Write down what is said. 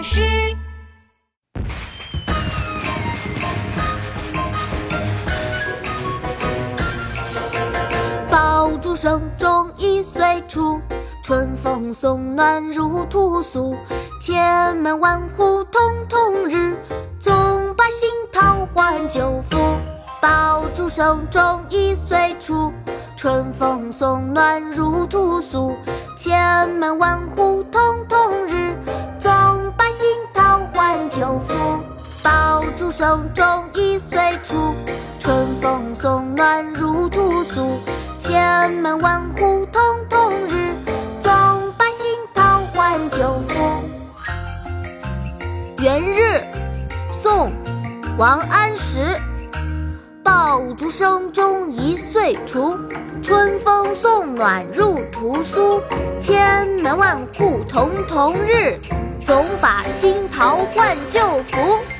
巴士。爆竹声中一岁除，春风送暖入屠苏。千门万户曈曈日，总把新桃换旧符。爆竹声中一岁除，春风送暖入屠苏。千门万户曈换旧符。爆竹声中一岁除，春风送暖入屠苏。千门万户曈曈日，总把新桃换旧符。元日，宋·王安石。爆竹声中一岁除，春风送暖入屠苏。千门万户曈曈日，总把新桃换旧符。